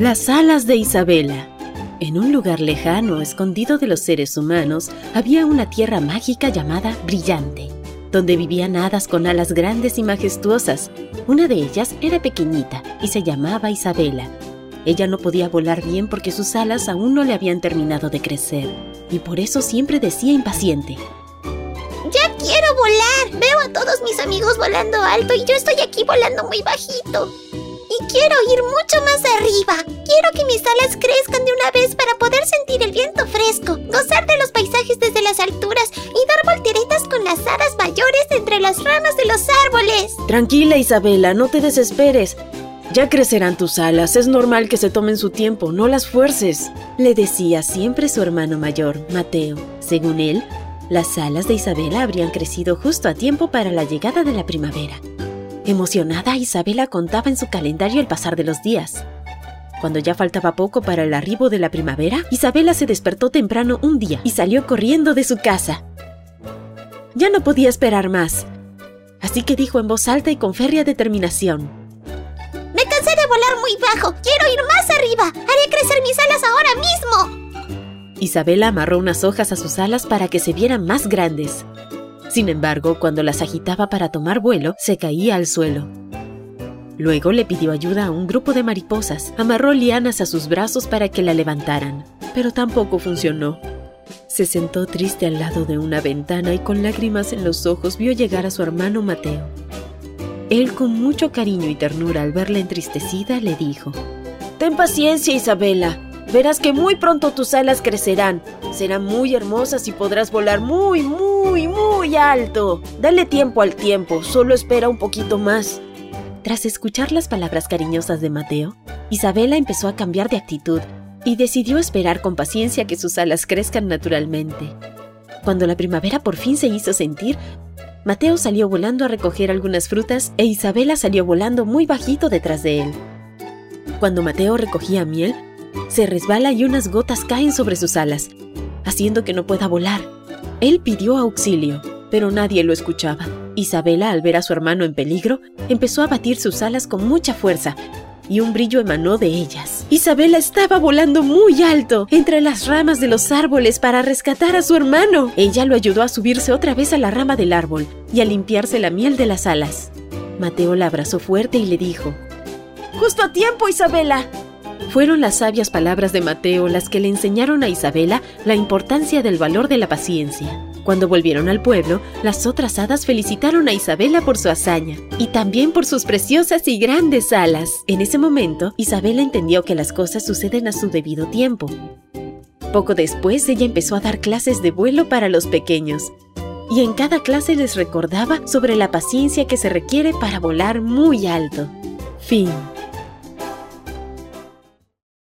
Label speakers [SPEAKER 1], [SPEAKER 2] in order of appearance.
[SPEAKER 1] Las alas de Isabela. En un lugar lejano, escondido de los seres humanos, había una tierra mágica llamada Brillante, donde vivían hadas con alas grandes y majestuosas. Una de ellas era pequeñita y se llamaba Isabela. Ella no podía volar bien porque sus alas aún no le habían terminado de crecer, y por eso siempre decía impaciente.
[SPEAKER 2] ¡Ya quiero volar! Veo a todos mis amigos volando alto y yo estoy aquí volando muy bajito quiero ir mucho más arriba. Quiero que mis alas crezcan de una vez para poder sentir el viento fresco, gozar de los paisajes desde las alturas y dar volteretas con las hadas mayores entre las ramas de los árboles.
[SPEAKER 1] Tranquila, Isabela, no te desesperes. Ya crecerán tus alas, es normal que se tomen su tiempo, no las fuerces, le decía siempre su hermano mayor, Mateo. Según él, las alas de Isabela habrían crecido justo a tiempo para la llegada de la primavera. Emocionada, Isabela contaba en su calendario el pasar de los días. Cuando ya faltaba poco para el arribo de la primavera, Isabela se despertó temprano un día y salió corriendo de su casa. Ya no podía esperar más, así que dijo en voz alta y con férrea determinación.
[SPEAKER 2] Me cansé de volar muy bajo, quiero ir más arriba, haré crecer mis alas ahora mismo.
[SPEAKER 1] Isabela amarró unas hojas a sus alas para que se vieran más grandes. Sin embargo, cuando las agitaba para tomar vuelo, se caía al suelo. Luego le pidió ayuda a un grupo de mariposas, amarró lianas a sus brazos para que la levantaran, pero tampoco funcionó. Se sentó triste al lado de una ventana y con lágrimas en los ojos vio llegar a su hermano Mateo. Él con mucho cariño y ternura al verla entristecida le dijo, Ten paciencia Isabela, verás que muy pronto tus alas crecerán, serán muy hermosas y podrás volar muy, muy, muy alto. Dale tiempo al tiempo, solo espera un poquito más. Tras escuchar las palabras cariñosas de Mateo, Isabela empezó a cambiar de actitud y decidió esperar con paciencia que sus alas crezcan naturalmente. Cuando la primavera por fin se hizo sentir, Mateo salió volando a recoger algunas frutas e Isabela salió volando muy bajito detrás de él. Cuando Mateo recogía miel, se resbala y unas gotas caen sobre sus alas, haciendo que no pueda volar. Él pidió auxilio, pero nadie lo escuchaba. Isabela, al ver a su hermano en peligro, empezó a batir sus alas con mucha fuerza y un brillo emanó de ellas. Isabela estaba volando muy alto entre las ramas de los árboles para rescatar a su hermano. Ella lo ayudó a subirse otra vez a la rama del árbol y a limpiarse la miel de las alas. Mateo la abrazó fuerte y le dijo, Justo a tiempo, Isabela. Fueron las sabias palabras de Mateo las que le enseñaron a Isabela la importancia del valor de la paciencia. Cuando volvieron al pueblo, las otras hadas felicitaron a Isabela por su hazaña y también por sus preciosas y grandes alas. En ese momento, Isabela entendió que las cosas suceden a su debido tiempo. Poco después, ella empezó a dar clases de vuelo para los pequeños. Y en cada clase les recordaba sobre la paciencia que se requiere para volar muy alto. Fin.